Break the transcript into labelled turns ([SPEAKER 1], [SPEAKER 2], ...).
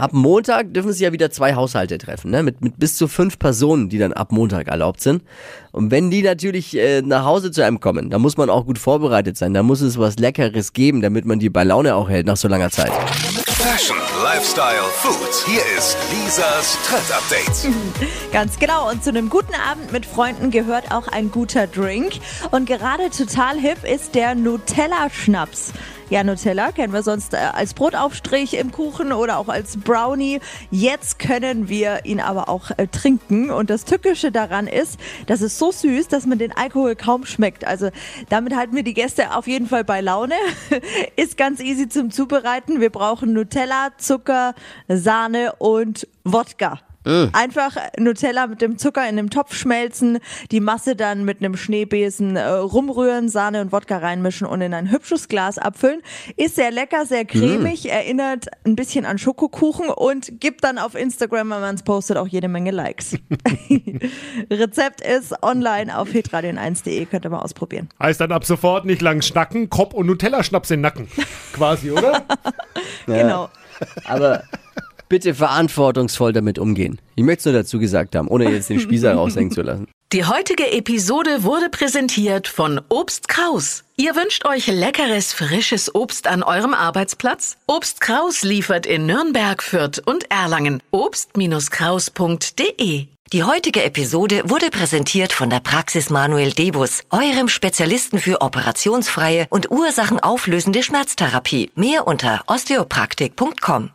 [SPEAKER 1] ab Montag dürfen sich ja wieder zwei Haushalte treffen, ne? Mit, mit bis zu fünf Personen, die dann ab Montag erlaubt sind. Und wenn die natürlich äh, nach Hause zu einem kommen, dann muss man auch gut vorbereitet sein. Da muss es was Leckeres geben, damit man die bei Laune auch hält nach so langer Zeit.
[SPEAKER 2] Fashion, Lifestyle, Food. Hier ist Lisas Trend Update.
[SPEAKER 3] Ganz genau. Und zu einem guten Abend mit Freunden gehört auch ein guter Drink. Und gerade total hip ist der Nutella-Schnaps. Ja, Nutella kennen wir sonst äh, als Brotaufstrich im Kuchen oder auch als Brownie. Jetzt können wir ihn aber auch äh, trinken. Und das Tückische daran ist, dass es so süß, dass man den Alkohol kaum schmeckt. Also damit halten wir die Gäste auf jeden Fall bei Laune. ist ganz easy zum Zubereiten. Wir brauchen Nutella, Zucker, Sahne und Wodka. Einfach Nutella mit dem Zucker in einem Topf schmelzen, die Masse dann mit einem Schneebesen äh, rumrühren, Sahne und Wodka reinmischen und in ein hübsches Glas abfüllen. Ist sehr lecker, sehr cremig, erinnert ein bisschen an Schokokuchen und gibt dann auf Instagram, wenn man es postet, auch jede Menge Likes. Rezept ist online auf hitradion1.de, könnt ihr mal ausprobieren.
[SPEAKER 4] Heißt dann ab sofort nicht lang schnacken, Kopf und Nutella-Schnaps in den Nacken. Quasi, oder?
[SPEAKER 3] Genau.
[SPEAKER 1] Aber bitte verantwortungsvoll damit umgehen. Ich möchte es nur dazu gesagt haben, ohne jetzt den Spießer raushängen zu lassen.
[SPEAKER 5] Die heutige Episode wurde präsentiert von Obst Kraus. Ihr wünscht euch leckeres, frisches Obst an eurem Arbeitsplatz? Obst Kraus liefert in Nürnberg, Fürth und Erlangen. Obst-Kraus.de
[SPEAKER 6] Die heutige Episode wurde präsentiert von der Praxis Manuel Debus, eurem Spezialisten für operationsfreie und ursachenauflösende Schmerztherapie. Mehr unter osteopraktik.com.